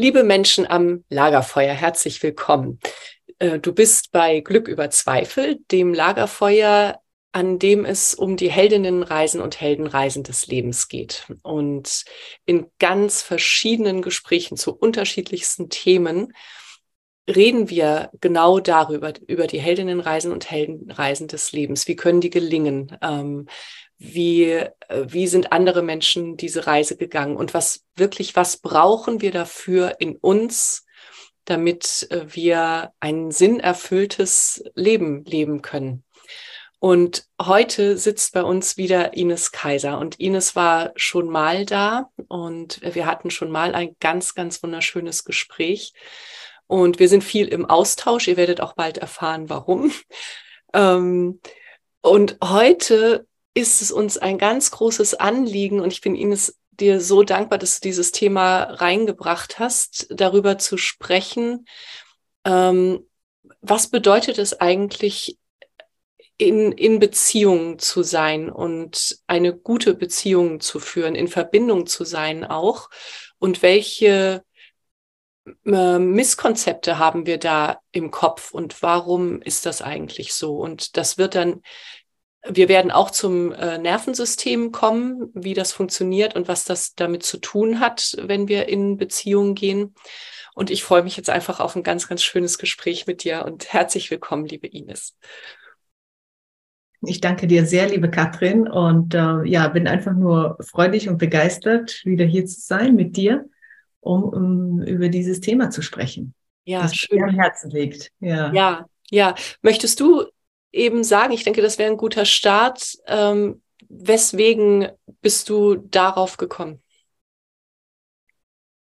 Liebe Menschen am Lagerfeuer, herzlich willkommen. Äh, du bist bei Glück über Zweifel, dem Lagerfeuer, an dem es um die Heldinnenreisen und Heldenreisen des Lebens geht. Und in ganz verschiedenen Gesprächen zu unterschiedlichsten Themen reden wir genau darüber, über die Heldinnenreisen und Heldenreisen des Lebens. Wie können die gelingen? Wie, äh, wie sind andere Menschen diese Reise gegangen und was wirklich, was brauchen wir dafür in uns, damit äh, wir ein sinnerfülltes Leben leben können. Und heute sitzt bei uns wieder Ines Kaiser und Ines war schon mal da und wir hatten schon mal ein ganz, ganz wunderschönes Gespräch und wir sind viel im Austausch. Ihr werdet auch bald erfahren, warum. Ähm, und heute ist es uns ein ganz großes Anliegen und ich bin Ines dir so dankbar, dass du dieses Thema reingebracht hast, darüber zu sprechen. Ähm, was bedeutet es eigentlich, in, in Beziehung zu sein und eine gute Beziehung zu führen, in Verbindung zu sein auch? Und welche äh, Misskonzepte haben wir da im Kopf und warum ist das eigentlich so? Und das wird dann wir werden auch zum äh, Nervensystem kommen, wie das funktioniert und was das damit zu tun hat, wenn wir in Beziehungen gehen. Und ich freue mich jetzt einfach auf ein ganz, ganz schönes Gespräch mit dir und herzlich willkommen, liebe Ines. Ich danke dir sehr, liebe Katrin, und äh, ja, bin einfach nur freudig und begeistert, wieder hier zu sein mit dir, um, um über dieses Thema zu sprechen. Ja, das schön. Mir am Herzen liegt. Ja. ja, ja. Möchtest du eben sagen, ich denke, das wäre ein guter Start. Ähm, weswegen bist du darauf gekommen?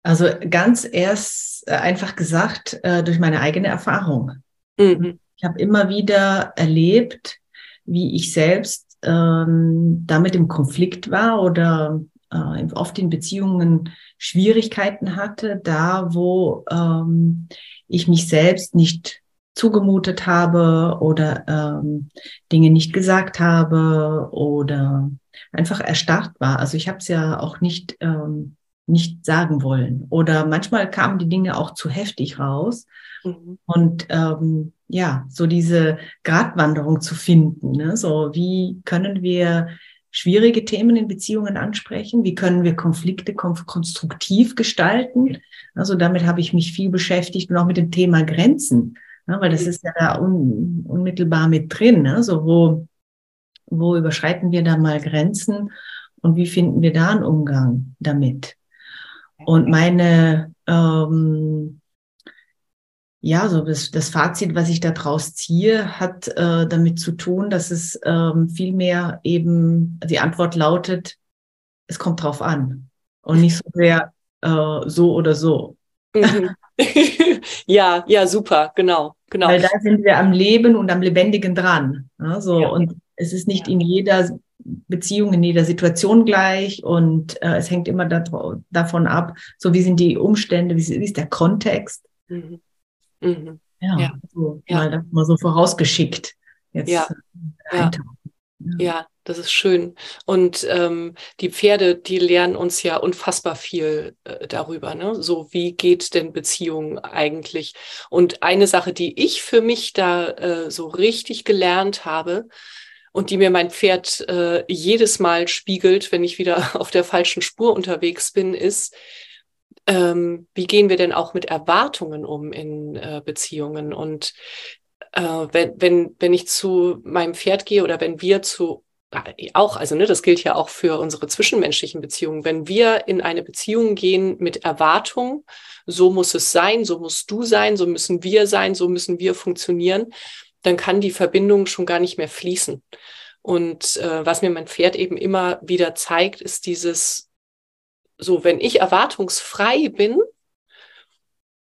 Also ganz erst äh, einfach gesagt äh, durch meine eigene Erfahrung. Mhm. Ich habe immer wieder erlebt, wie ich selbst ähm, damit im Konflikt war oder äh, oft in Beziehungen Schwierigkeiten hatte, da wo ähm, ich mich selbst nicht zugemutet habe oder ähm, Dinge nicht gesagt habe oder einfach erstarrt war. Also ich habe es ja auch nicht ähm, nicht sagen wollen oder manchmal kamen die Dinge auch zu heftig raus mhm. und ähm, ja so diese Gratwanderung zu finden. Ne? So wie können wir schwierige Themen in Beziehungen ansprechen? Wie können wir Konflikte konstruktiv gestalten? Also damit habe ich mich viel beschäftigt und auch mit dem Thema Grenzen. Ja, weil das mhm. ist ja da un, unmittelbar mit drin. Ne? So, wo, wo überschreiten wir da mal Grenzen und wie finden wir da einen Umgang damit? Und meine, ähm, ja, so das, das Fazit, was ich da draus ziehe, hat äh, damit zu tun, dass es ähm, vielmehr eben, die Antwort lautet, es kommt drauf an und nicht so sehr äh, so oder so. Mhm. ja, ja, super, genau, genau. Weil da sind wir am Leben und am Lebendigen dran. Ja, so. Ja. Und es ist nicht ja. in jeder Beziehung, in jeder Situation gleich und äh, es hängt immer davon ab, so wie sind die Umstände, wie, wie ist der Kontext. Mhm. Mhm. Ja, ja. So, Mal, mal so vorausgeschickt. Jetzt ja. Äh, ja. Ja, das ist schön. Und ähm, die Pferde, die lernen uns ja unfassbar viel äh, darüber. Ne? So, wie geht denn Beziehung eigentlich? Und eine Sache, die ich für mich da äh, so richtig gelernt habe und die mir mein Pferd äh, jedes Mal spiegelt, wenn ich wieder auf der falschen Spur unterwegs bin, ist, ähm, wie gehen wir denn auch mit Erwartungen um in äh, Beziehungen? Und äh, wenn, wenn, wenn ich zu meinem Pferd gehe oder wenn wir zu auch, also ne, das gilt ja auch für unsere zwischenmenschlichen Beziehungen. Wenn wir in eine Beziehung gehen mit Erwartung, so muss es sein, so musst du sein, so müssen wir sein, so müssen wir funktionieren, dann kann die Verbindung schon gar nicht mehr fließen. Und äh, was mir mein Pferd eben immer wieder zeigt, ist dieses, so wenn ich erwartungsfrei bin,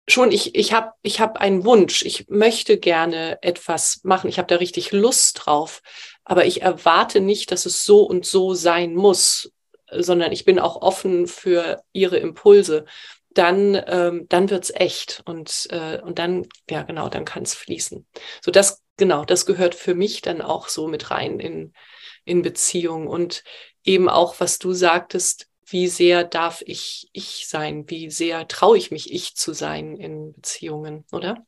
schon, ich, ich habe ich hab einen Wunsch, ich möchte gerne etwas machen, ich habe da richtig Lust drauf, aber ich erwarte nicht, dass es so und so sein muss, sondern ich bin auch offen für ihre Impulse. Dann, ähm, dann wird's echt und, äh, und dann, ja genau, dann kann es fließen. So das, genau, das gehört für mich dann auch so mit rein in, in Beziehung und eben auch, was du sagtest, wie sehr darf ich ich sein? Wie sehr traue ich mich, ich zu sein in Beziehungen, oder?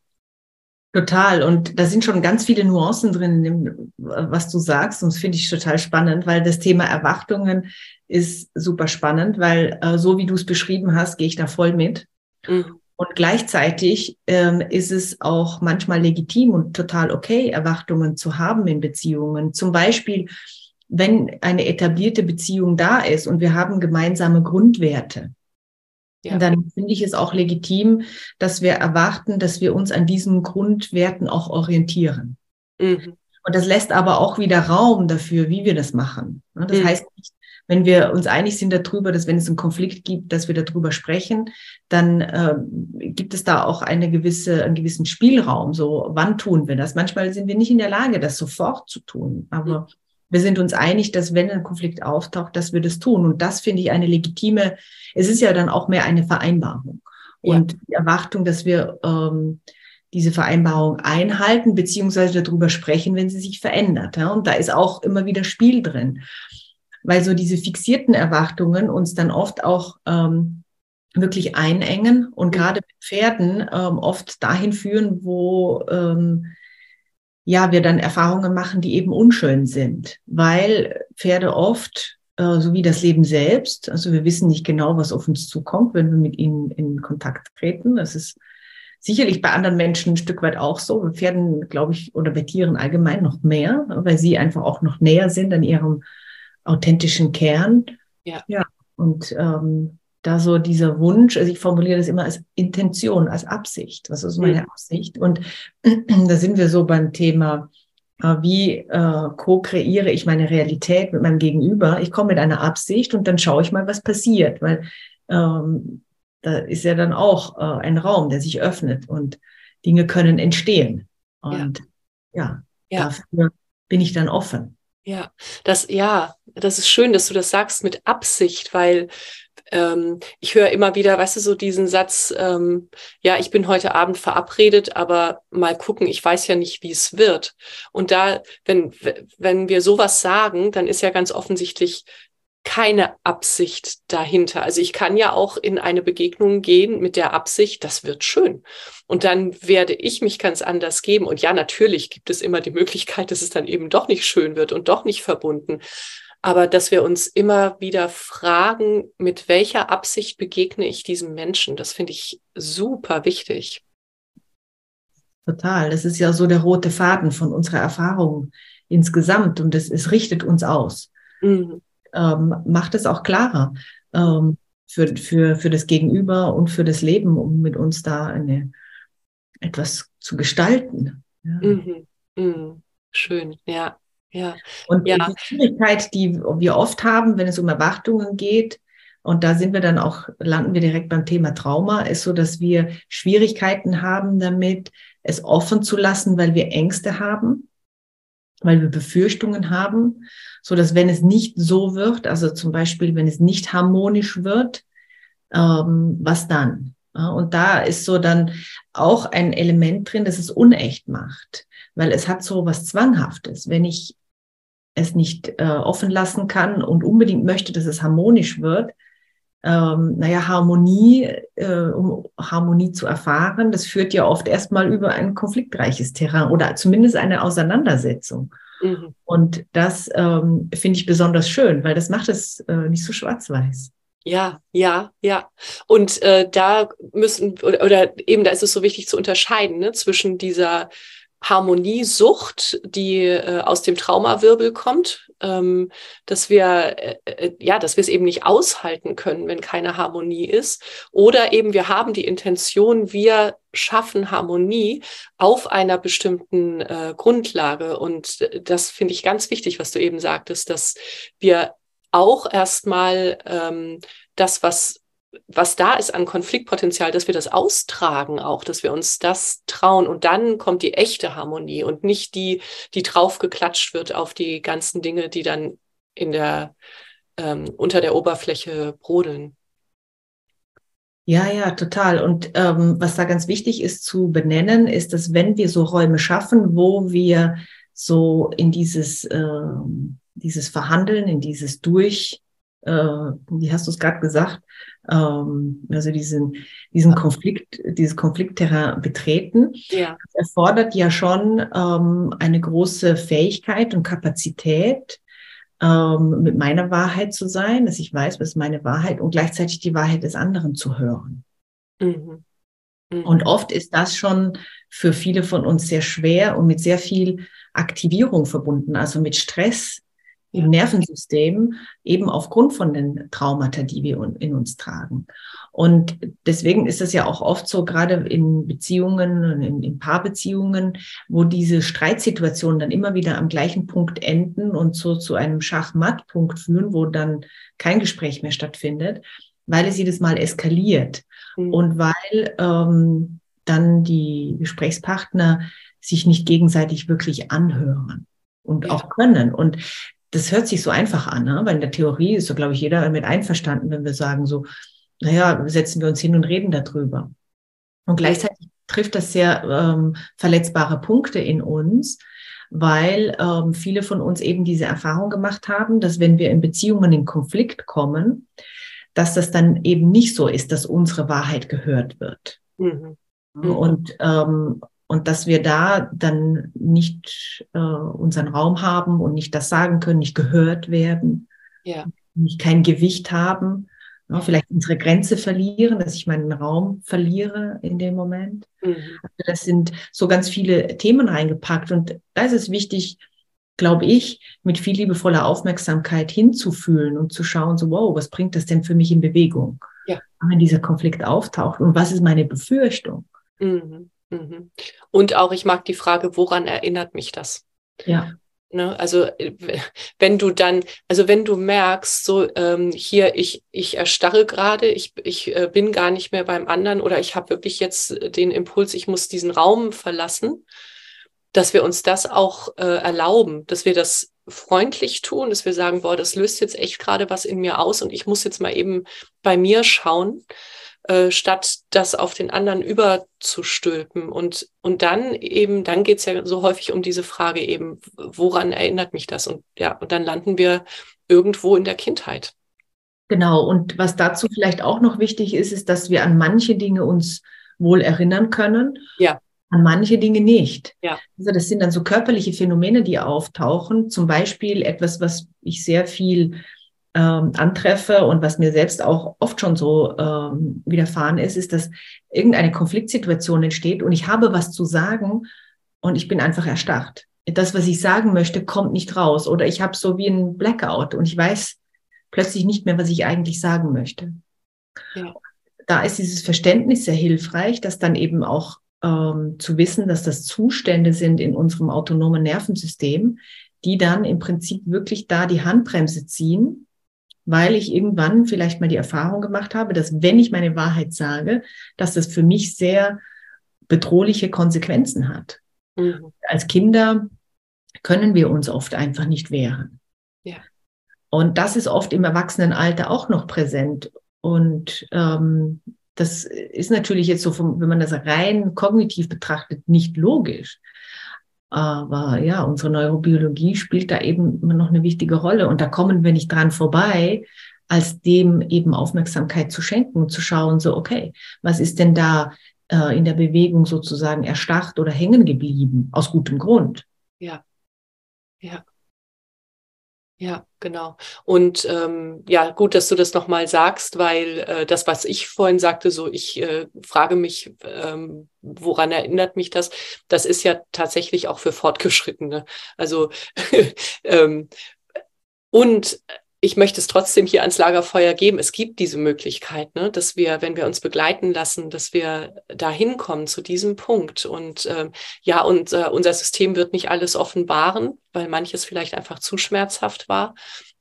Total. Und da sind schon ganz viele Nuancen drin, was du sagst. Und das finde ich total spannend, weil das Thema Erwartungen ist super spannend, weil äh, so wie du es beschrieben hast, gehe ich da voll mit. Mhm. Und gleichzeitig ähm, ist es auch manchmal legitim und total okay, Erwartungen zu haben in Beziehungen. Zum Beispiel, wenn eine etablierte Beziehung da ist und wir haben gemeinsame Grundwerte, ja. dann finde ich es auch legitim, dass wir erwarten, dass wir uns an diesen Grundwerten auch orientieren. Mhm. Und das lässt aber auch wieder Raum dafür, wie wir das machen. Das mhm. heißt nicht, wenn wir uns einig sind darüber, dass wenn es einen Konflikt gibt, dass wir darüber sprechen, dann äh, gibt es da auch eine gewisse, einen gewissen Spielraum. So, wann tun wir das? Manchmal sind wir nicht in der Lage, das sofort zu tun. Aber mhm wir sind uns einig, dass wenn ein Konflikt auftaucht, dass wir das tun. Und das finde ich eine legitime, es ist ja dann auch mehr eine Vereinbarung. Und ja. die Erwartung, dass wir ähm, diese Vereinbarung einhalten, beziehungsweise darüber sprechen, wenn sie sich verändert. Ja? Und da ist auch immer wieder Spiel drin. Weil so diese fixierten Erwartungen uns dann oft auch ähm, wirklich einengen und gerade mit Pferden ähm, oft dahin führen, wo ähm, ja, wir dann Erfahrungen machen, die eben unschön sind, weil Pferde oft, äh, so wie das Leben selbst, also wir wissen nicht genau, was auf uns zukommt, wenn wir mit ihnen in Kontakt treten. Das ist sicherlich bei anderen Menschen ein Stück weit auch so. Bei Pferden, glaube ich, oder bei Tieren allgemein noch mehr, weil sie einfach auch noch näher sind an ihrem authentischen Kern. Ja. ja. Und ähm, da so dieser Wunsch, also ich formuliere das immer als Intention, als Absicht. Was ist meine mhm. Absicht? Und da sind wir so beim Thema, äh, wie äh, co-kreiere ich meine Realität mit meinem Gegenüber? Ich komme mit einer Absicht und dann schaue ich mal, was passiert, weil ähm, da ist ja dann auch äh, ein Raum, der sich öffnet und Dinge können entstehen. Und ja, ja, ja. dafür bin ich dann offen. Ja, das, ja, das ist schön, dass du das sagst mit Absicht, weil ähm, ich höre immer wieder, weißt du, so diesen Satz, ähm, ja, ich bin heute Abend verabredet, aber mal gucken, ich weiß ja nicht, wie es wird. Und da, wenn, wenn wir sowas sagen, dann ist ja ganz offensichtlich keine Absicht dahinter. Also ich kann ja auch in eine Begegnung gehen mit der Absicht, das wird schön. Und dann werde ich mich ganz anders geben. Und ja, natürlich gibt es immer die Möglichkeit, dass es dann eben doch nicht schön wird und doch nicht verbunden aber dass wir uns immer wieder fragen, mit welcher Absicht begegne ich diesem Menschen, das finde ich super wichtig. Total. Das ist ja so der rote Faden von unserer Erfahrung insgesamt und es, es richtet uns aus. Mhm. Ähm, macht es auch klarer ähm, für, für, für das Gegenüber und für das Leben, um mit uns da eine, etwas zu gestalten. Ja. Mhm. Mhm. Schön, ja. Ja. Und ja. die Schwierigkeit, die wir oft haben, wenn es um Erwartungen geht, und da sind wir dann auch, landen wir direkt beim Thema Trauma, ist so, dass wir Schwierigkeiten haben damit, es offen zu lassen, weil wir Ängste haben, weil wir Befürchtungen haben, so dass wenn es nicht so wird, also zum Beispiel, wenn es nicht harmonisch wird, ähm, was dann? Ja, und da ist so dann auch ein Element drin, das es unecht macht, weil es hat so was Zwanghaftes. Wenn ich es nicht äh, offen lassen kann und unbedingt möchte, dass es harmonisch wird, ähm, naja, Harmonie, äh, um Harmonie zu erfahren, das führt ja oft erstmal über ein konfliktreiches Terrain oder zumindest eine Auseinandersetzung. Mhm. Und das ähm, finde ich besonders schön, weil das macht es äh, nicht so schwarz-weiß. Ja, ja, ja. Und äh, da müssen, oder, oder eben da ist es so wichtig zu unterscheiden ne, zwischen dieser Harmoniesucht, die äh, aus dem Traumawirbel kommt, ähm, dass wir äh, äh, ja, dass wir es eben nicht aushalten können, wenn keine Harmonie ist, oder eben wir haben die Intention, wir schaffen Harmonie auf einer bestimmten äh, Grundlage. Und das finde ich ganz wichtig, was du eben sagtest, dass wir auch erstmal ähm, das, was was da ist an Konfliktpotenzial, dass wir das austragen auch, dass wir uns das trauen und dann kommt die echte Harmonie und nicht die, die draufgeklatscht wird auf die ganzen Dinge, die dann in der, ähm, unter der Oberfläche brodeln. Ja, ja, total. Und ähm, was da ganz wichtig ist zu benennen, ist, dass wenn wir so Räume schaffen, wo wir so in dieses, äh, dieses Verhandeln, in dieses Durch, äh, wie hast du es gerade gesagt, ähm, also diesen, diesen Konflikt, dieses Konfliktterrain betreten. Ja. Das erfordert ja schon ähm, eine große Fähigkeit und Kapazität, ähm, mit meiner Wahrheit zu sein, dass ich weiß, was ist meine Wahrheit und gleichzeitig die Wahrheit des anderen zu hören. Mhm. Mhm. Und oft ist das schon für viele von uns sehr schwer und mit sehr viel Aktivierung verbunden, also mit Stress, im Nervensystem, eben aufgrund von den Traumata, die wir in uns tragen. Und deswegen ist es ja auch oft so, gerade in Beziehungen, in, in Paarbeziehungen, wo diese Streitsituationen dann immer wieder am gleichen Punkt enden und so zu einem Schachmattpunkt führen, wo dann kein Gespräch mehr stattfindet, weil es jedes Mal eskaliert mhm. und weil ähm, dann die Gesprächspartner sich nicht gegenseitig wirklich anhören und ja. auch können. Und das hört sich so einfach an, ne? weil in der Theorie ist so, glaube ich, jeder damit einverstanden, wenn wir sagen so, naja, setzen wir uns hin und reden darüber. Und gleichzeitig trifft das sehr ähm, verletzbare Punkte in uns, weil ähm, viele von uns eben diese Erfahrung gemacht haben, dass wenn wir in Beziehungen in Konflikt kommen, dass das dann eben nicht so ist, dass unsere Wahrheit gehört wird. Mhm. Und ähm, und dass wir da dann nicht äh, unseren Raum haben und nicht das sagen können, nicht gehört werden, ja. nicht kein Gewicht haben, ja, vielleicht unsere Grenze verlieren, dass ich meinen Raum verliere in dem Moment. Mhm. Also das sind so ganz viele Themen reingepackt und da ist es wichtig, glaube ich, mit viel liebevoller Aufmerksamkeit hinzufühlen und zu schauen, so, wow, was bringt das denn für mich in Bewegung? Ja. Wenn dieser Konflikt auftaucht und was ist meine Befürchtung? Mhm. Mhm. Und auch, ich mag die Frage, woran erinnert mich das? Ja. Ne, also äh, wenn du dann, also wenn du merkst, so ähm, hier, ich, ich erstarre gerade, ich, ich äh, bin gar nicht mehr beim anderen oder ich habe wirklich jetzt den Impuls, ich muss diesen Raum verlassen, dass wir uns das auch äh, erlauben, dass wir das freundlich tun, dass wir sagen, boah, das löst jetzt echt gerade was in mir aus und ich muss jetzt mal eben bei mir schauen äh, statt das auf den anderen überzustülpen. Und, und dann eben, dann geht's ja so häufig um diese Frage eben, woran erinnert mich das? Und ja, und dann landen wir irgendwo in der Kindheit. Genau, und was dazu vielleicht auch noch wichtig ist, ist, dass wir an manche Dinge uns wohl erinnern können. Ja. An manche Dinge nicht. Ja. Also das sind dann so körperliche Phänomene, die auftauchen. Zum Beispiel etwas, was ich sehr viel ähm, antreffe und was mir selbst auch oft schon so ähm, widerfahren ist, ist, dass irgendeine Konfliktsituation entsteht und ich habe was zu sagen und ich bin einfach erstarrt. Das, was ich sagen möchte, kommt nicht raus oder ich habe so wie ein Blackout und ich weiß plötzlich nicht mehr, was ich eigentlich sagen möchte. Ja. Da ist dieses Verständnis sehr hilfreich, dass dann eben auch ähm, zu wissen, dass das Zustände sind in unserem autonomen Nervensystem, die dann im Prinzip wirklich da die Handbremse ziehen weil ich irgendwann vielleicht mal die Erfahrung gemacht habe, dass wenn ich meine Wahrheit sage, dass das für mich sehr bedrohliche Konsequenzen hat. Mhm. Als Kinder können wir uns oft einfach nicht wehren. Ja. Und das ist oft im Erwachsenenalter auch noch präsent. Und ähm, das ist natürlich jetzt so, vom, wenn man das rein kognitiv betrachtet, nicht logisch. Aber ja, unsere Neurobiologie spielt da eben immer noch eine wichtige Rolle. Und da kommen wir nicht dran vorbei, als dem eben Aufmerksamkeit zu schenken und zu schauen, so, okay, was ist denn da äh, in der Bewegung sozusagen erstarrt oder hängen geblieben? Aus gutem Grund. Ja. Ja. Ja, genau. Und ähm, ja, gut, dass du das nochmal sagst, weil äh, das, was ich vorhin sagte, so ich äh, frage mich, ähm, woran erinnert mich das? Das ist ja tatsächlich auch für Fortgeschrittene. Also ähm, und ich möchte es trotzdem hier ans Lagerfeuer geben. Es gibt diese Möglichkeit, ne, dass wir, wenn wir uns begleiten lassen, dass wir da hinkommen zu diesem Punkt. Und ähm, ja, und äh, unser System wird nicht alles offenbaren, weil manches vielleicht einfach zu schmerzhaft war.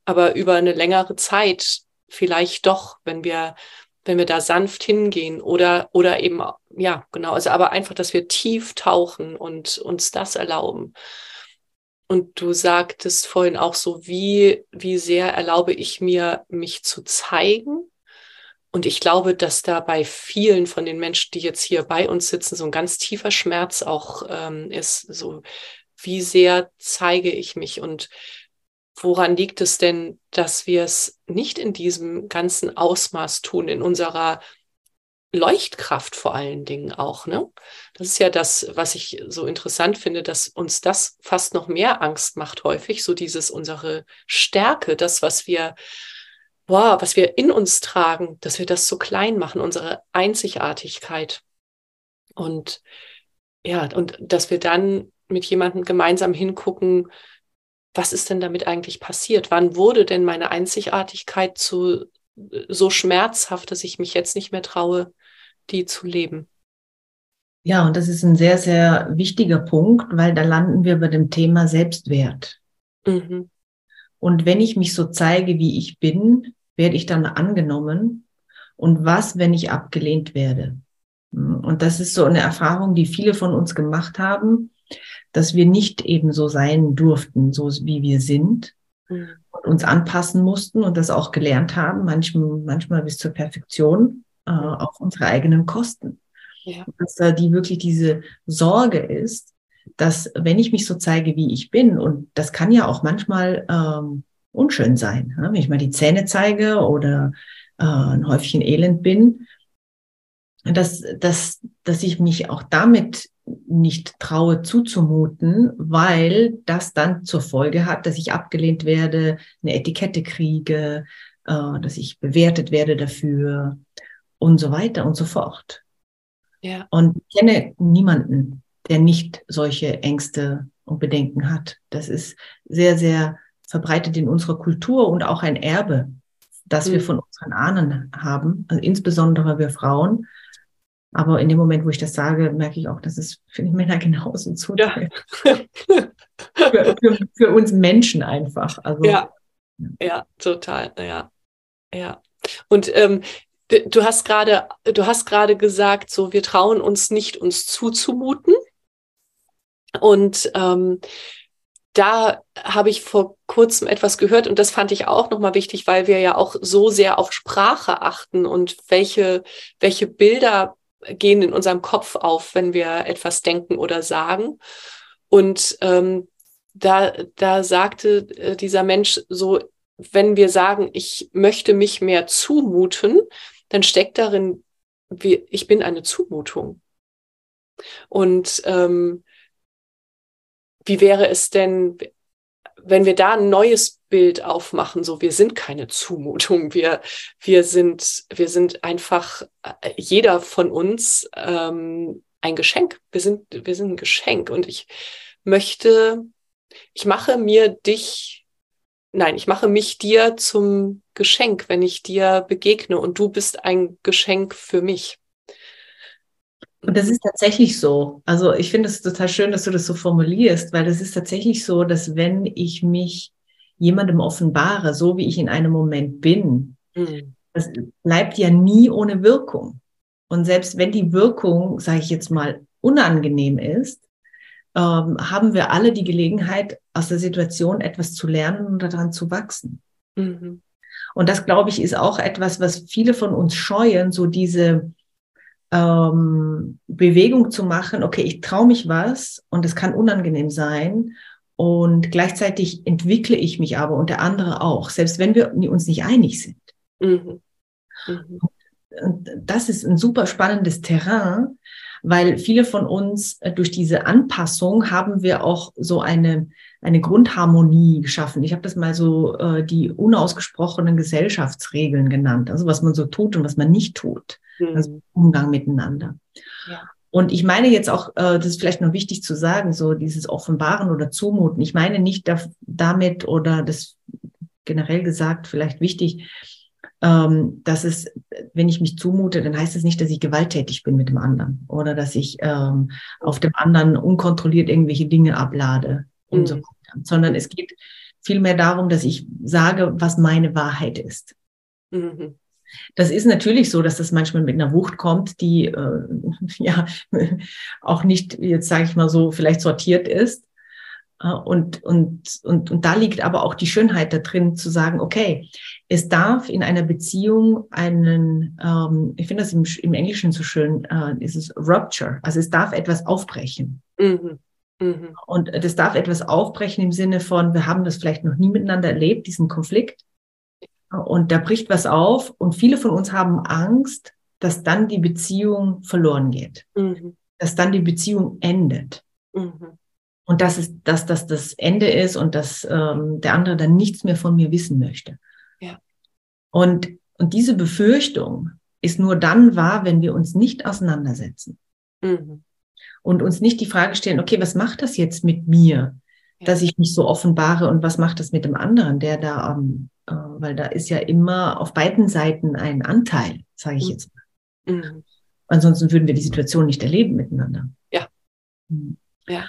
Aber über eine längere Zeit vielleicht doch, wenn wir, wenn wir da sanft hingehen oder, oder eben, ja, genau, also aber einfach, dass wir tief tauchen und uns das erlauben. Und du sagtest vorhin auch so, wie, wie sehr erlaube ich mir, mich zu zeigen? Und ich glaube, dass da bei vielen von den Menschen, die jetzt hier bei uns sitzen, so ein ganz tiefer Schmerz auch ähm, ist. So, wie sehr zeige ich mich und woran liegt es denn, dass wir es nicht in diesem ganzen Ausmaß tun, in unserer Leuchtkraft vor allen Dingen auch. Ne? Das ist ja das, was ich so interessant finde, dass uns das fast noch mehr Angst macht häufig, so dieses unsere Stärke, das, was wir, wow, was wir in uns tragen, dass wir das so klein machen, unsere Einzigartigkeit. Und ja, und dass wir dann mit jemandem gemeinsam hingucken, was ist denn damit eigentlich passiert? Wann wurde denn meine Einzigartigkeit zu so schmerzhaft, dass ich mich jetzt nicht mehr traue, die zu leben. Ja, und das ist ein sehr, sehr wichtiger Punkt, weil da landen wir bei dem Thema Selbstwert. Mhm. Und wenn ich mich so zeige, wie ich bin, werde ich dann angenommen. Und was, wenn ich abgelehnt werde? Und das ist so eine Erfahrung, die viele von uns gemacht haben, dass wir nicht eben so sein durften, so wie wir sind, mhm. und uns anpassen mussten und das auch gelernt haben, manchmal, manchmal bis zur Perfektion äh, auf unsere eigenen Kosten. Ja. Dass da die wirklich diese Sorge ist, dass wenn ich mich so zeige, wie ich bin, und das kann ja auch manchmal ähm, unschön sein, ne? wenn ich mal die Zähne zeige oder äh, ein Häufchen Elend bin, dass, dass, dass ich mich auch damit nicht traue zuzumuten, weil das dann zur Folge hat, dass ich abgelehnt werde, eine Etikette kriege, äh, dass ich bewertet werde dafür, und so weiter und so fort. Ja. Und ich kenne niemanden, der nicht solche Ängste und Bedenken hat. Das ist sehr, sehr verbreitet in unserer Kultur und auch ein Erbe, das mhm. wir von unseren Ahnen haben, also insbesondere wir Frauen. Aber in dem Moment, wo ich das sage, merke ich auch, dass es für die Männer genauso zutrifft. Ja. für, für, für, uns Menschen einfach. Also, ja. ja, total. Ja, ja. Und ähm, Du hast gerade, du hast gerade gesagt, so wir trauen uns nicht, uns zuzumuten. Und ähm, da habe ich vor kurzem etwas gehört und das fand ich auch nochmal wichtig, weil wir ja auch so sehr auf Sprache achten und welche, welche Bilder gehen in unserem Kopf auf, wenn wir etwas denken oder sagen. Und ähm, da, da sagte äh, dieser Mensch so, wenn wir sagen, ich möchte mich mehr zumuten, dann steckt darin, wie, ich bin eine Zumutung. Und ähm, wie wäre es denn, wenn wir da ein neues Bild aufmachen, so wir sind keine Zumutung, wir, wir sind, wir sind einfach äh, jeder von uns ähm, ein Geschenk. Wir sind, wir sind ein Geschenk und ich möchte, ich mache mir dich, nein, ich mache mich dir zum Geschenk, wenn ich dir begegne und du bist ein Geschenk für mich. Und das ist tatsächlich so. Also ich finde es total schön, dass du das so formulierst, weil das ist tatsächlich so, dass wenn ich mich jemandem offenbare, so wie ich in einem Moment bin, mhm. das bleibt ja nie ohne Wirkung. Und selbst wenn die Wirkung, sage ich jetzt mal, unangenehm ist, ähm, haben wir alle die Gelegenheit, aus der Situation etwas zu lernen und daran zu wachsen. Mhm. Und das, glaube ich, ist auch etwas, was viele von uns scheuen, so diese ähm, Bewegung zu machen, okay, ich traue mich was und es kann unangenehm sein und gleichzeitig entwickle ich mich aber und der andere auch, selbst wenn wir uns nicht einig sind. Mhm. Mhm. Und das ist ein super spannendes Terrain, weil viele von uns äh, durch diese Anpassung haben wir auch so eine, eine Grundharmonie geschaffen. Ich habe das mal so äh, die unausgesprochenen Gesellschaftsregeln genannt, also was man so tut und was man nicht tut, mhm. also Umgang miteinander. Ja. Und ich meine jetzt auch, äh, das ist vielleicht noch wichtig zu sagen, so dieses Offenbaren oder Zumuten. Ich meine nicht da, damit oder das generell gesagt vielleicht wichtig, ähm, dass es, wenn ich mich zumute, dann heißt es nicht, dass ich gewalttätig bin mit dem anderen oder dass ich ähm, auf dem anderen unkontrolliert irgendwelche Dinge ablade mhm. und so mhm. weiter, sondern es geht vielmehr darum, dass ich sage, was meine Wahrheit ist. Mhm. Das ist natürlich so, dass das manchmal mit einer Wucht kommt, die äh, ja auch nicht, jetzt sage ich mal so, vielleicht sortiert ist. Äh, und, und, und, und da liegt aber auch die Schönheit da drin, zu sagen, okay, es darf in einer Beziehung einen, ähm, ich finde das im, im Englischen so schön, äh, ist es Rupture, also es darf etwas aufbrechen. Mhm. Mhm. Und das darf etwas aufbrechen im Sinne von, wir haben das vielleicht noch nie miteinander erlebt, diesen Konflikt. Und da bricht was auf und viele von uns haben Angst, dass dann die Beziehung verloren geht, mhm. dass dann die Beziehung endet. Mhm. Und dass, es, dass das das Ende ist und dass ähm, der andere dann nichts mehr von mir wissen möchte. Ja. Und, und diese Befürchtung ist nur dann wahr, wenn wir uns nicht auseinandersetzen. Mhm. Und uns nicht die Frage stellen, okay, was macht das jetzt mit mir, ja. dass ich mich so offenbare und was macht das mit dem anderen, der da ähm, äh, weil da ist ja immer auf beiden Seiten ein Anteil, sage ich mhm. jetzt mal. Mhm. Ansonsten würden wir die Situation nicht erleben miteinander. Ja. Mhm. Ja.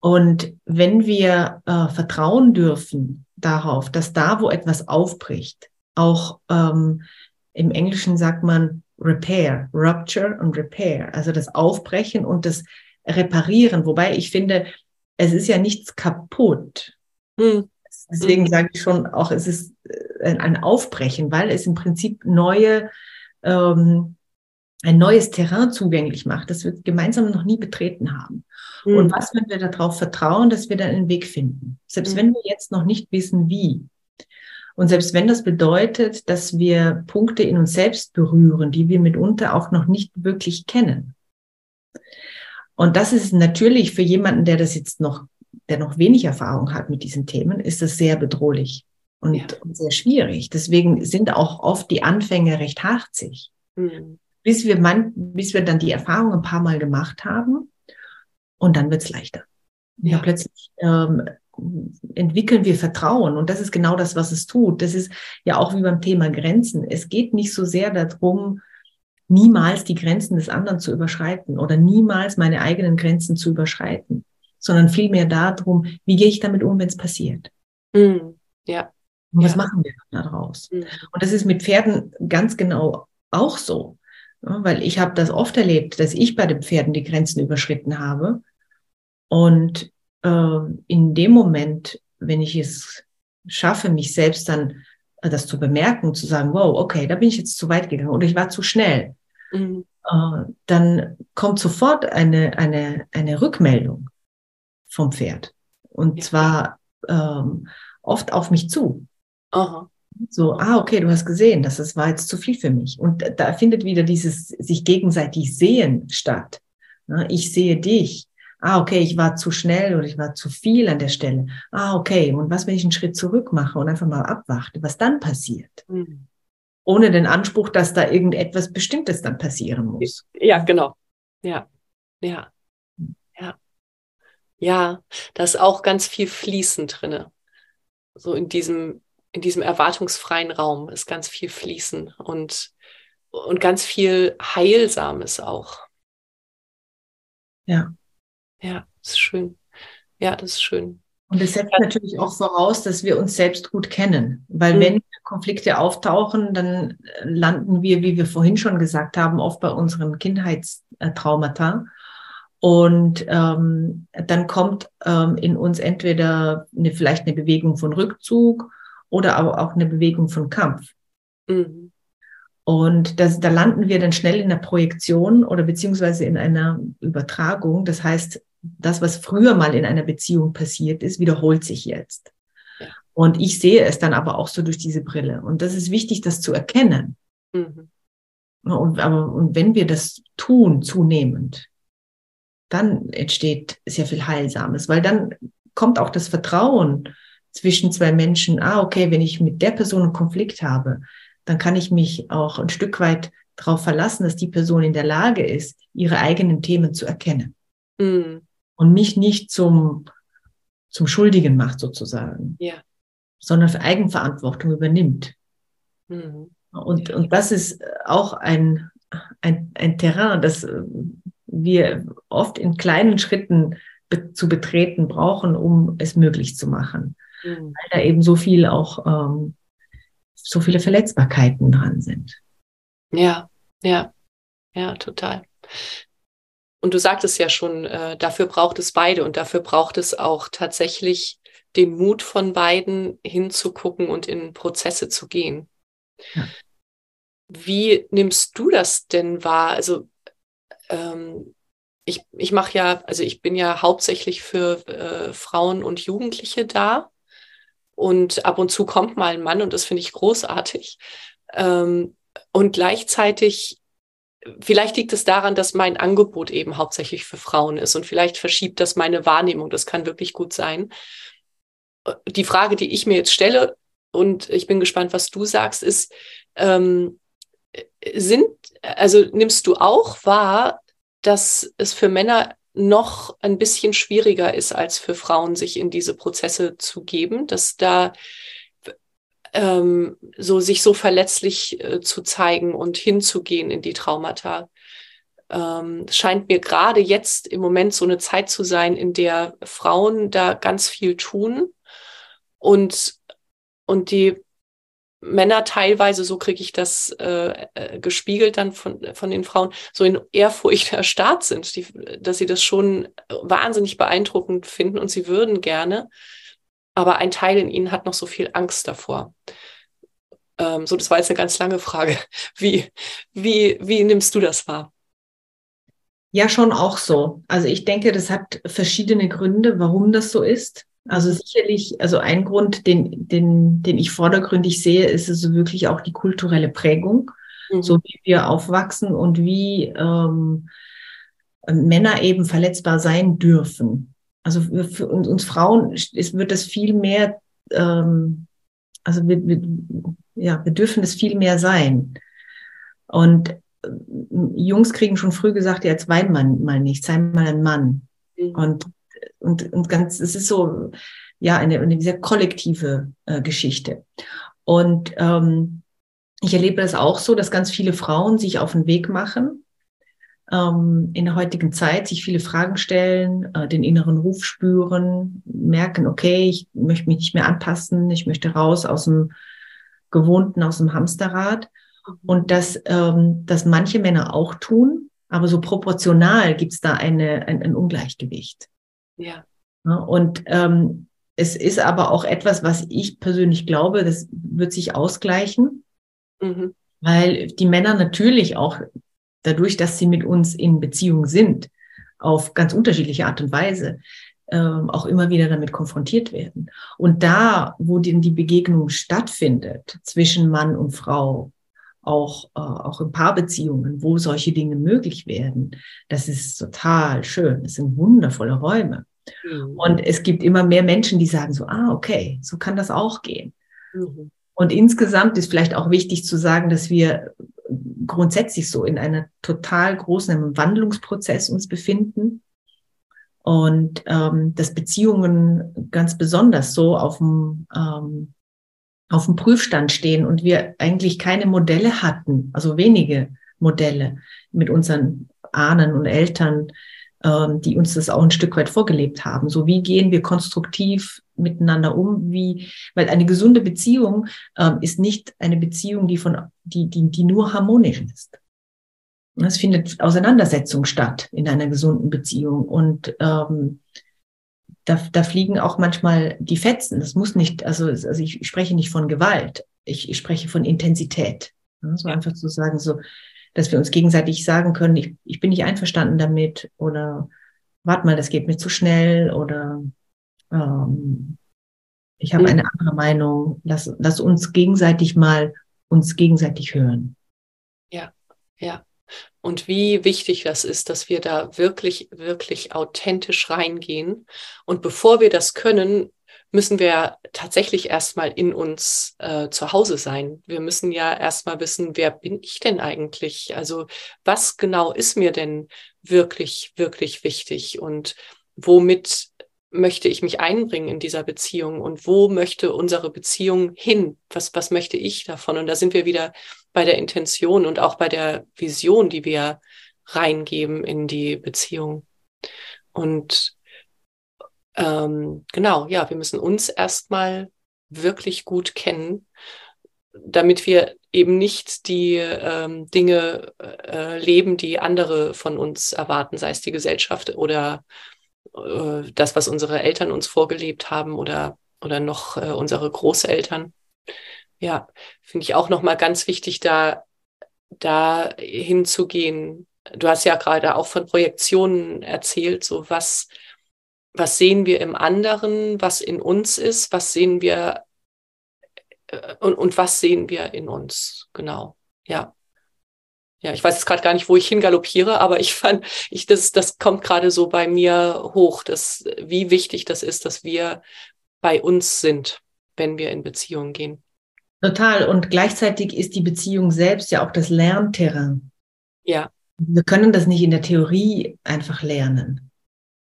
Und wenn wir äh, vertrauen dürfen darauf, dass da, wo etwas aufbricht, auch ähm, im Englischen sagt man Repair, Rupture und Repair, also das Aufbrechen und das Reparieren. Wobei ich finde, es ist ja nichts kaputt. Hm. Deswegen mhm. sage ich schon auch, es ist äh, ein Aufbrechen, weil es im Prinzip neue, ähm, ein neues Terrain zugänglich macht, das wir gemeinsam noch nie betreten haben. Mhm. Und was, wenn wir darauf vertrauen, dass wir dann einen Weg finden? Selbst mhm. wenn wir jetzt noch nicht wissen, wie. Und selbst wenn das bedeutet, dass wir Punkte in uns selbst berühren, die wir mitunter auch noch nicht wirklich kennen. Und das ist natürlich für jemanden, der das jetzt noch der noch wenig Erfahrung hat mit diesen Themen, ist das sehr bedrohlich und, ja. sehr schwierig. Deswegen sind auch oft die Anfänge recht harzig. Mhm. Bis wir man, bis wir dann die Erfahrung ein paar Mal gemacht haben und dann wird's leichter. Ja. ja plötzlich ähm, entwickeln wir Vertrauen und das ist genau das, was es tut. Das ist ja auch wie beim Thema Grenzen. Es geht nicht so sehr darum, niemals die Grenzen des anderen zu überschreiten oder niemals meine eigenen Grenzen zu überschreiten sondern vielmehr darum, wie gehe ich damit um, wenn es passiert. Mhm. Ja. Und was ja. machen wir daraus? Mhm. Und das ist mit Pferden ganz genau auch so. Ja, weil ich habe das oft erlebt, dass ich bei den Pferden die Grenzen überschritten habe. Und äh, in dem Moment, wenn ich es schaffe, mich selbst dann äh, das zu bemerken, zu sagen, wow, okay, da bin ich jetzt zu weit gegangen oder ich war zu schnell, mhm. äh, dann kommt sofort eine, eine, eine Rückmeldung vom Pferd. Und ja. zwar ähm, oft auf mich zu. Aha. So, ah, okay, du hast gesehen, das, das war jetzt zu viel für mich. Und da findet wieder dieses sich gegenseitig sehen statt. Ich sehe dich. Ah, okay, ich war zu schnell oder ich war zu viel an der Stelle. Ah, okay. Und was, wenn ich einen Schritt zurück mache und einfach mal abwarte, was dann passiert? Mhm. Ohne den Anspruch, dass da irgendetwas Bestimmtes dann passieren muss. Ja, genau. Ja, ja. Ja, da ist auch ganz viel Fließen drinne. So in diesem, in diesem erwartungsfreien Raum ist ganz viel Fließen und, und ganz viel Heilsames auch. Ja. Ja, das ist schön. Ja, das ist schön. Und es setzt natürlich auch voraus, dass wir uns selbst gut kennen. Weil mhm. wenn Konflikte auftauchen, dann landen wir, wie wir vorhin schon gesagt haben, oft bei unseren Kindheitstraumata. Und ähm, dann kommt ähm, in uns entweder eine, vielleicht eine Bewegung von Rückzug oder aber auch eine Bewegung von Kampf. Mhm. Und das, da landen wir dann schnell in der Projektion oder beziehungsweise in einer Übertragung. Das heißt, das, was früher mal in einer Beziehung passiert ist, wiederholt sich jetzt. Und ich sehe es dann aber auch so durch diese Brille. Und das ist wichtig, das zu erkennen. Mhm. Und, aber, und wenn wir das tun, zunehmend, dann entsteht sehr viel Heilsames, weil dann kommt auch das Vertrauen zwischen zwei Menschen. Ah, okay, wenn ich mit der Person einen Konflikt habe, dann kann ich mich auch ein Stück weit darauf verlassen, dass die Person in der Lage ist, ihre eigenen Themen zu erkennen. Mhm. Und mich nicht zum, zum Schuldigen macht sozusagen. Ja. Sondern für Eigenverantwortung übernimmt. Mhm. Und, und das ist auch ein, ein, ein Terrain, das wir oft in kleinen Schritten be zu betreten brauchen, um es möglich zu machen. Mhm. Weil da eben so viel auch ähm, so viele Verletzbarkeiten dran sind. Ja, ja, ja, total. Und du sagtest ja schon, äh, dafür braucht es beide und dafür braucht es auch tatsächlich den Mut von beiden hinzugucken und in Prozesse zu gehen. Ja. Wie nimmst du das denn wahr? Also ähm, ich, ich mache ja, also ich bin ja hauptsächlich für äh, Frauen und Jugendliche da. Und ab und zu kommt mal ein Mann und das finde ich großartig. Ähm, und gleichzeitig, vielleicht liegt es daran, dass mein Angebot eben hauptsächlich für Frauen ist und vielleicht verschiebt das meine Wahrnehmung. Das kann wirklich gut sein. Die Frage, die ich mir jetzt stelle, und ich bin gespannt, was du sagst, ist, ähm, sind, also nimmst du auch wahr, dass es für Männer noch ein bisschen schwieriger ist als für Frauen, sich in diese Prozesse zu geben, dass da ähm, so sich so verletzlich äh, zu zeigen und hinzugehen in die Traumata. Ähm, scheint mir gerade jetzt im Moment so eine Zeit zu sein, in der Frauen da ganz viel tun und, und die Männer teilweise, so kriege ich das äh, äh, gespiegelt dann von, von den Frauen, so in Ehrfurcht erstarrt sind, die, dass sie das schon wahnsinnig beeindruckend finden und sie würden gerne, aber ein Teil in ihnen hat noch so viel Angst davor. Ähm, so, das war jetzt eine ganz lange Frage. Wie, wie, wie nimmst du das wahr? Ja, schon auch so. Also ich denke, das hat verschiedene Gründe, warum das so ist. Also sicherlich, also ein Grund, den, den, den ich vordergründig sehe, ist also wirklich auch die kulturelle Prägung, mhm. so wie wir aufwachsen und wie ähm, Männer eben verletzbar sein dürfen. Also für uns, uns Frauen ist, wird das viel mehr, ähm, also wir, wir, ja, wir dürfen es viel mehr sein. Und äh, Jungs kriegen schon früh gesagt, ja, jetzt wein man mal nicht, sei mal ein Mann. Mhm. Und und, und ganz, es ist so, ja, eine, eine sehr kollektive äh, Geschichte. Und ähm, ich erlebe das auch so, dass ganz viele Frauen sich auf den Weg machen, ähm, in der heutigen Zeit sich viele Fragen stellen, äh, den inneren Ruf spüren, merken, okay, ich möchte mich nicht mehr anpassen, ich möchte raus aus dem Gewohnten, aus dem Hamsterrad. Und dass, ähm, dass manche Männer auch tun, aber so proportional gibt es da eine, ein, ein Ungleichgewicht. Ja. Und ähm, es ist aber auch etwas, was ich persönlich glaube, das wird sich ausgleichen, mhm. weil die Männer natürlich auch dadurch, dass sie mit uns in Beziehung sind, auf ganz unterschiedliche Art und Weise, ähm, auch immer wieder damit konfrontiert werden. Und da, wo denn die Begegnung stattfindet zwischen Mann und Frau, auch, äh, auch in Paarbeziehungen, wo solche Dinge möglich werden, das ist total schön. Das sind wundervolle Räume. Mhm. Und es gibt immer mehr Menschen, die sagen so, ah, okay, so kann das auch gehen. Mhm. Und insgesamt ist vielleicht auch wichtig zu sagen, dass wir grundsätzlich so in einer total großen Wandlungsprozess uns befinden. Und ähm, dass Beziehungen ganz besonders so auf dem ähm, auf dem Prüfstand stehen und wir eigentlich keine Modelle hatten, also wenige Modelle mit unseren Ahnen und Eltern, die uns das auch ein Stück weit vorgelebt haben. So wie gehen wir konstruktiv miteinander um, wie, weil eine gesunde Beziehung ähm, ist nicht eine Beziehung, die von, die, die, die nur harmonisch ist. Es findet Auseinandersetzung statt in einer gesunden Beziehung und ähm, da, da fliegen auch manchmal die Fetzen. Das muss nicht, also, also ich spreche nicht von Gewalt, ich, ich spreche von Intensität. So einfach zu sagen, so, dass wir uns gegenseitig sagen können, ich, ich bin nicht einverstanden damit oder warte mal, das geht mir zu schnell oder ähm, ich habe eine andere Meinung. Lass, lass uns gegenseitig mal uns gegenseitig hören. Ja, ja. Und wie wichtig das ist, dass wir da wirklich, wirklich authentisch reingehen. Und bevor wir das können, müssen wir tatsächlich erstmal in uns äh, zu Hause sein. Wir müssen ja erstmal wissen, wer bin ich denn eigentlich? Also was genau ist mir denn wirklich, wirklich wichtig und womit möchte ich mich einbringen in dieser Beziehung und wo möchte unsere Beziehung hin? Was, was möchte ich davon? Und da sind wir wieder bei der Intention und auch bei der Vision, die wir reingeben in die Beziehung. Und ähm, genau, ja, wir müssen uns erstmal wirklich gut kennen, damit wir eben nicht die ähm, Dinge äh, leben, die andere von uns erwarten, sei es die Gesellschaft oder äh, das, was unsere Eltern uns vorgelebt haben oder, oder noch äh, unsere Großeltern. Ja, finde ich auch nochmal ganz wichtig, da, da hinzugehen. Du hast ja gerade auch von Projektionen erzählt, so was, was sehen wir im anderen, was in uns ist, was sehen wir äh, und, und was sehen wir in uns, genau. Ja. Ja, ich weiß jetzt gerade gar nicht, wo ich hingaloppiere, aber ich fand, ich, das, das kommt gerade so bei mir hoch, dass, wie wichtig das ist, dass wir bei uns sind, wenn wir in Beziehungen gehen. Total. Und gleichzeitig ist die Beziehung selbst ja auch das Lernterrain. Ja. Wir können das nicht in der Theorie einfach lernen.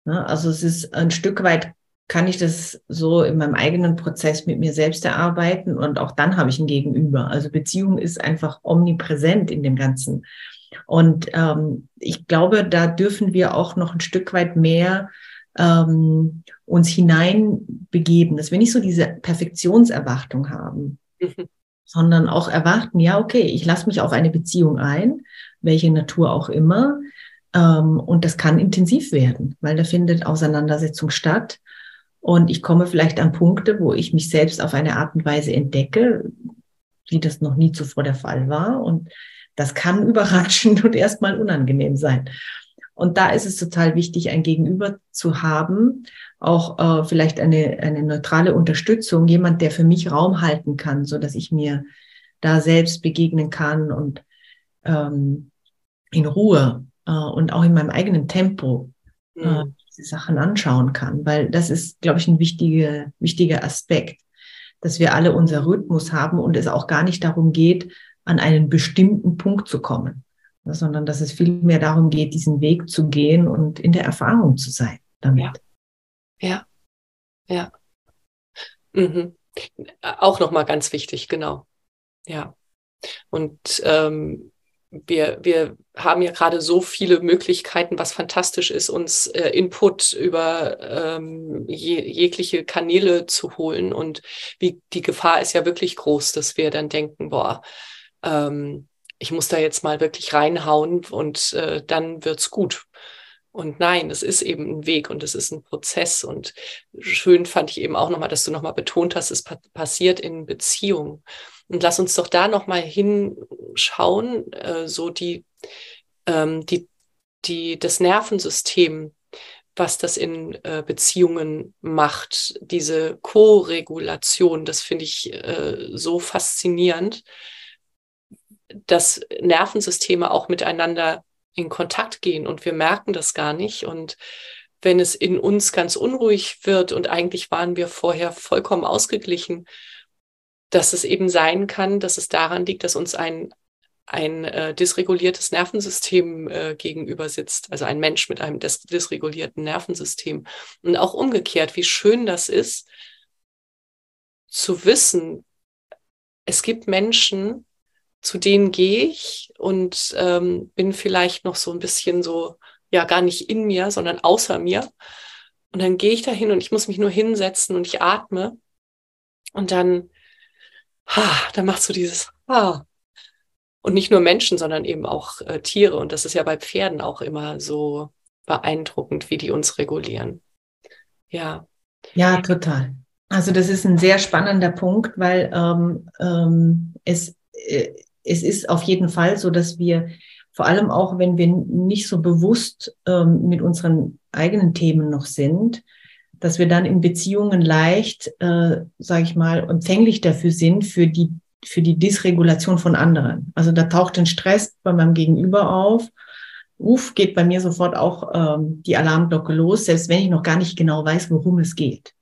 Ne? Also es ist ein Stück weit, kann ich das so in meinem eigenen Prozess mit mir selbst erarbeiten und auch dann habe ich ein Gegenüber. Also Beziehung ist einfach omnipräsent in dem Ganzen. Und ähm, ich glaube, da dürfen wir auch noch ein Stück weit mehr ähm, uns hineinbegeben, dass wir nicht so diese Perfektionserwartung haben, mhm. sondern auch erwarten, ja, okay, ich lasse mich auf eine Beziehung ein, welche Natur auch immer. Ähm, und das kann intensiv werden, weil da findet Auseinandersetzung statt. Und ich komme vielleicht an Punkte, wo ich mich selbst auf eine Art und Weise entdecke, wie das noch nie zuvor der Fall war. Und das kann überraschend und erstmal unangenehm sein. Und da ist es total wichtig, ein Gegenüber zu haben, auch äh, vielleicht eine, eine neutrale Unterstützung, jemand, der für mich Raum halten kann, so dass ich mir da selbst begegnen kann und ähm, in Ruhe äh, und auch in meinem eigenen Tempo äh, mhm. diese Sachen anschauen kann, weil das ist, glaube ich, ein wichtiger, wichtiger Aspekt, dass wir alle unser Rhythmus haben und es auch gar nicht darum geht, an einen bestimmten Punkt zu kommen, sondern dass es vielmehr darum geht, diesen Weg zu gehen und in der Erfahrung zu sein damit. Ja, ja. ja. Mhm. Auch nochmal ganz wichtig, genau. Ja. Und ähm, wir, wir haben ja gerade so viele Möglichkeiten, was fantastisch ist, uns äh, Input über ähm, je, jegliche Kanäle zu holen. Und wie die Gefahr ist ja wirklich groß, dass wir dann denken, boah, ähm, ich muss da jetzt mal wirklich reinhauen und äh, dann wird's gut. Und nein, es ist eben ein Weg und es ist ein Prozess. Und schön fand ich eben auch nochmal, dass du nochmal betont hast, es pa passiert in Beziehungen. Und lass uns doch da nochmal hinschauen, äh, so die, ähm, die, die, das Nervensystem, was das in äh, Beziehungen macht, diese Co-Regulation, das finde ich äh, so faszinierend, dass Nervensysteme auch miteinander in Kontakt gehen und wir merken das gar nicht. Und wenn es in uns ganz unruhig wird und eigentlich waren wir vorher vollkommen ausgeglichen, dass es eben sein kann, dass es daran liegt, dass uns ein, ein äh, dysreguliertes Nervensystem äh, gegenüber sitzt, also ein Mensch mit einem dis dysregulierten Nervensystem. Und auch umgekehrt, wie schön das ist, zu wissen, es gibt Menschen, zu denen gehe ich und ähm, bin vielleicht noch so ein bisschen so ja gar nicht in mir, sondern außer mir. Und dann gehe ich da hin und ich muss mich nur hinsetzen und ich atme. Und dann, ha, dann machst du dieses Ha. Und nicht nur Menschen, sondern eben auch äh, Tiere. Und das ist ja bei Pferden auch immer so beeindruckend, wie die uns regulieren. Ja. Ja, total. Also das ist ein sehr spannender Punkt, weil ähm, ähm, es, äh, es ist auf jeden Fall so, dass wir vor allem auch, wenn wir nicht so bewusst ähm, mit unseren eigenen Themen noch sind, dass wir dann in Beziehungen leicht, äh, sage ich mal, empfänglich dafür sind, für die, für die Dysregulation von anderen. Also da taucht ein Stress bei meinem Gegenüber auf. Uff, geht bei mir sofort auch ähm, die Alarmglocke los, selbst wenn ich noch gar nicht genau weiß, worum es geht.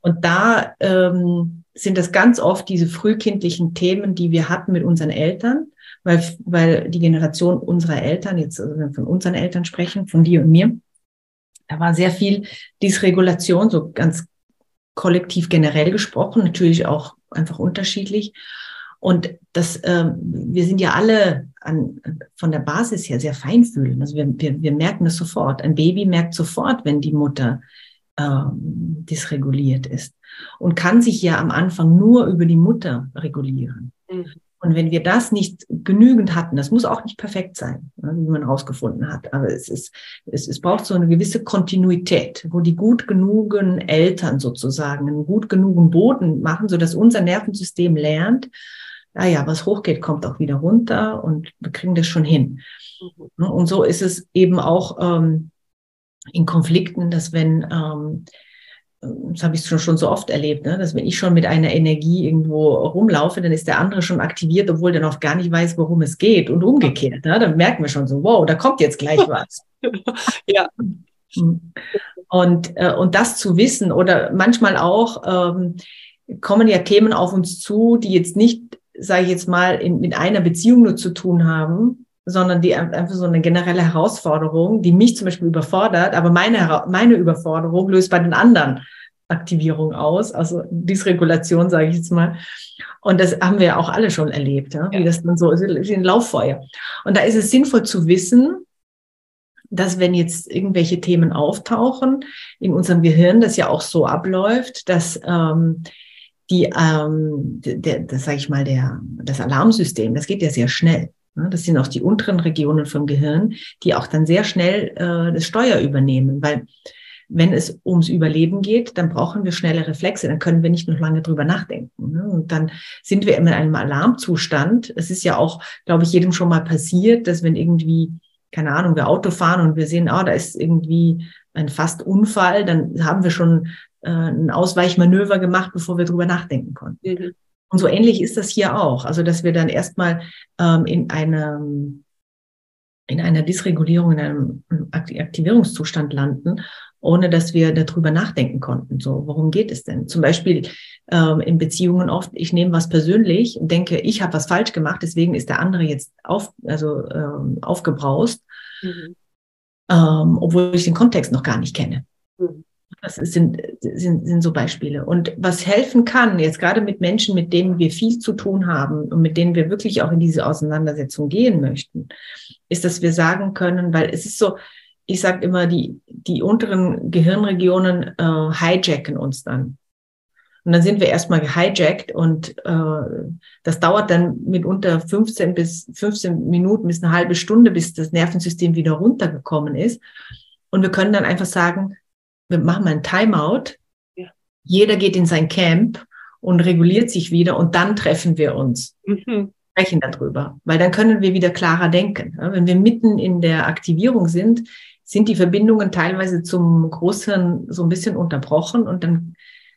Und da ähm, sind das ganz oft diese frühkindlichen Themen, die wir hatten mit unseren Eltern, weil, weil die Generation unserer Eltern, jetzt also wenn wir von unseren Eltern sprechen, von dir und mir, da war sehr viel Dysregulation, so ganz kollektiv generell gesprochen, natürlich auch einfach unterschiedlich. Und das, äh, wir sind ja alle an, von der Basis her sehr feinfühlend. Also wir, wir, wir merken das sofort. Ein Baby merkt sofort, wenn die Mutter ähm, dysreguliert ist und kann sich ja am Anfang nur über die Mutter regulieren. Mhm. Und wenn wir das nicht genügend hatten, das muss auch nicht perfekt sein, ne, wie man herausgefunden hat, aber es ist, es, es braucht so eine gewisse Kontinuität, wo die gut genugen Eltern sozusagen einen gut genugen Boden machen, so dass unser Nervensystem lernt, naja, ah was hochgeht, kommt auch wieder runter und wir kriegen das schon hin. Mhm. Ne, und so ist es eben auch ähm, in Konflikten, dass wenn ähm, das habe ich schon, so oft erlebt, ne? dass wenn ich schon mit einer Energie irgendwo rumlaufe, dann ist der andere schon aktiviert, obwohl der noch gar nicht weiß, worum es geht und umgekehrt. Ne? Dann merken wir schon so, wow, da kommt jetzt gleich was. ja. Und, äh, und das zu wissen oder manchmal auch ähm, kommen ja Themen auf uns zu, die jetzt nicht, sage ich jetzt mal, in, mit einer Beziehung nur zu tun haben, sondern die einfach so eine generelle Herausforderung, die mich zum Beispiel überfordert, aber meine, meine Überforderung löst bei den anderen Aktivierung aus, also Dysregulation, sage ich jetzt mal. Und das haben wir ja auch alle schon erlebt, ja? wie das dann so ist, wie ein Lauffeuer. Und da ist es sinnvoll zu wissen, dass wenn jetzt irgendwelche Themen auftauchen in unserem Gehirn, das ja auch so abläuft, dass ähm, die, ähm, der, das sage ich mal, der, das Alarmsystem, das geht ja sehr schnell. Ne? Das sind auch die unteren Regionen vom Gehirn, die auch dann sehr schnell äh, das Steuer übernehmen, weil wenn es ums Überleben geht, dann brauchen wir schnelle Reflexe, dann können wir nicht noch lange drüber nachdenken. Ne? Und dann sind wir in einem Alarmzustand. Es ist ja auch, glaube ich, jedem schon mal passiert, dass wenn irgendwie, keine Ahnung, wir Auto fahren und wir sehen, oh, da ist irgendwie ein fast Unfall, dann haben wir schon äh, ein Ausweichmanöver gemacht, bevor wir drüber nachdenken konnten. Mhm. Und so ähnlich ist das hier auch. Also, dass wir dann erstmal ähm, in einem in einer Dysregulierung, in einem Aktivierungszustand landen ohne dass wir darüber nachdenken konnten. So, worum geht es denn? Zum Beispiel ähm, in Beziehungen oft, ich nehme was persönlich und denke, ich habe was falsch gemacht, deswegen ist der andere jetzt auf, also ähm, aufgebraust, mhm. ähm, obwohl ich den Kontext noch gar nicht kenne. Mhm. Das sind, sind, sind so Beispiele. Und was helfen kann, jetzt gerade mit Menschen, mit denen wir viel zu tun haben und mit denen wir wirklich auch in diese Auseinandersetzung gehen möchten, ist, dass wir sagen können, weil es ist so, ich sage immer, die, die unteren Gehirnregionen äh, hijacken uns dann. Und dann sind wir erstmal gehijackt und äh, das dauert dann mitunter 15 bis 15 Minuten bis eine halbe Stunde, bis das Nervensystem wieder runtergekommen ist. Und wir können dann einfach sagen, wir machen mal ein Timeout. Ja. Jeder geht in sein Camp und reguliert sich wieder und dann treffen wir uns. Mhm. Sprechen darüber, weil dann können wir wieder klarer denken. Wenn wir mitten in der Aktivierung sind, sind die Verbindungen teilweise zum Großhirn so ein bisschen unterbrochen und dann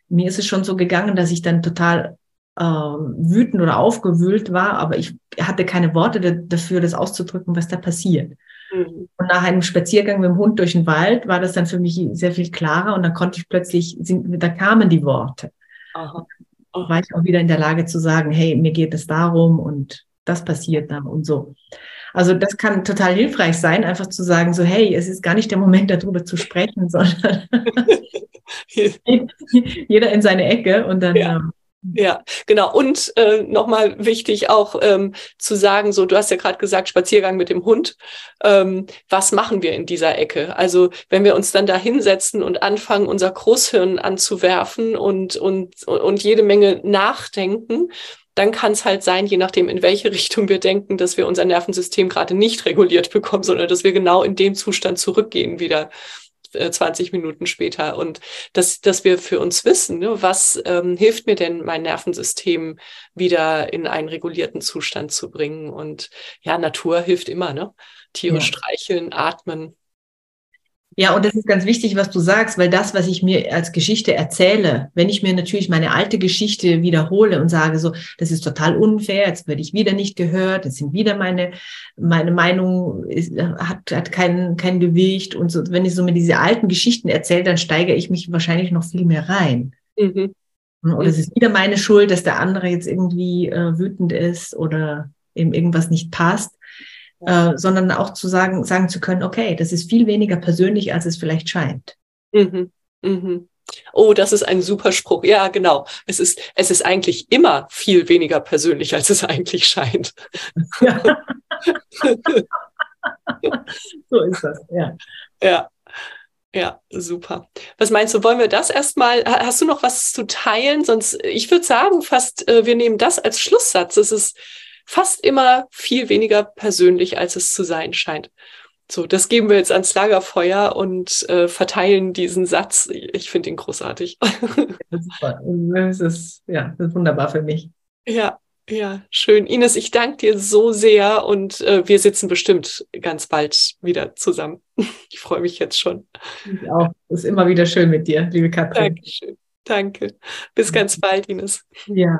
mir ist es schon so gegangen, dass ich dann total äh, wütend oder aufgewühlt war, aber ich hatte keine Worte dafür, das auszudrücken, was da passiert. Mhm. Und nach einem Spaziergang mit dem Hund durch den Wald war das dann für mich sehr viel klarer und dann konnte ich plötzlich, da kamen die Worte. Aha. Aha. War ich auch wieder in der Lage zu sagen, hey, mir geht es darum und das passiert da und so. Also das kann total hilfreich sein, einfach zu sagen, so hey, es ist gar nicht der Moment, darüber zu sprechen, sondern jeder in seine Ecke und dann ja. ähm, Ja, genau. Und äh, nochmal wichtig auch ähm, zu sagen, so, du hast ja gerade gesagt, Spaziergang mit dem Hund. Ähm, was machen wir in dieser Ecke? Also wenn wir uns dann da hinsetzen und anfangen, unser Großhirn anzuwerfen und, und, und jede Menge nachdenken, dann kann es halt sein, je nachdem, in welche Richtung wir denken, dass wir unser Nervensystem gerade nicht reguliert bekommen, sondern dass wir genau in dem Zustand zurückgehen wieder 20 äh, Minuten später. Und dass, dass wir für uns wissen, ne, was ähm, hilft mir denn, mein Nervensystem wieder in einen regulierten Zustand zu bringen. Und ja, Natur hilft immer, ne? Tiere ja. streicheln, atmen, ja, und das ist ganz wichtig, was du sagst, weil das, was ich mir als Geschichte erzähle, wenn ich mir natürlich meine alte Geschichte wiederhole und sage so, das ist total unfair, jetzt werde ich wieder nicht gehört, jetzt sind wieder meine, meine Meinung ist, hat, hat kein, kein Gewicht und so, wenn ich so mir diese alten Geschichten erzähle, dann steigere ich mich wahrscheinlich noch viel mehr rein. Mhm. Oder es ist wieder meine Schuld, dass der andere jetzt irgendwie äh, wütend ist oder ihm irgendwas nicht passt äh, sondern auch zu sagen, sagen zu können, okay, das ist viel weniger persönlich, als es vielleicht scheint. Mhm. Mhm. Oh, das ist ein super Spruch. Ja, genau. Es ist, es ist eigentlich immer viel weniger persönlich, als es eigentlich scheint. Ja. so ist das, ja. Ja. Ja, super. Was meinst du, wollen wir das erstmal, hast du noch was zu teilen? Sonst, ich würde sagen, fast, äh, wir nehmen das als Schlusssatz. Es ist fast immer viel weniger persönlich, als es zu sein scheint. So, das geben wir jetzt ans Lagerfeuer und äh, verteilen diesen Satz. Ich finde ihn großartig. Ja, super. Das ist, ja, das ist wunderbar für mich. Ja, ja, schön. Ines, ich danke dir so sehr und äh, wir sitzen bestimmt ganz bald wieder zusammen. Ich freue mich jetzt schon. Ich auch. Ist immer wieder schön mit dir, liebe Katrin. Dankeschön. Danke. Bis ganz bald, Ines. Ja.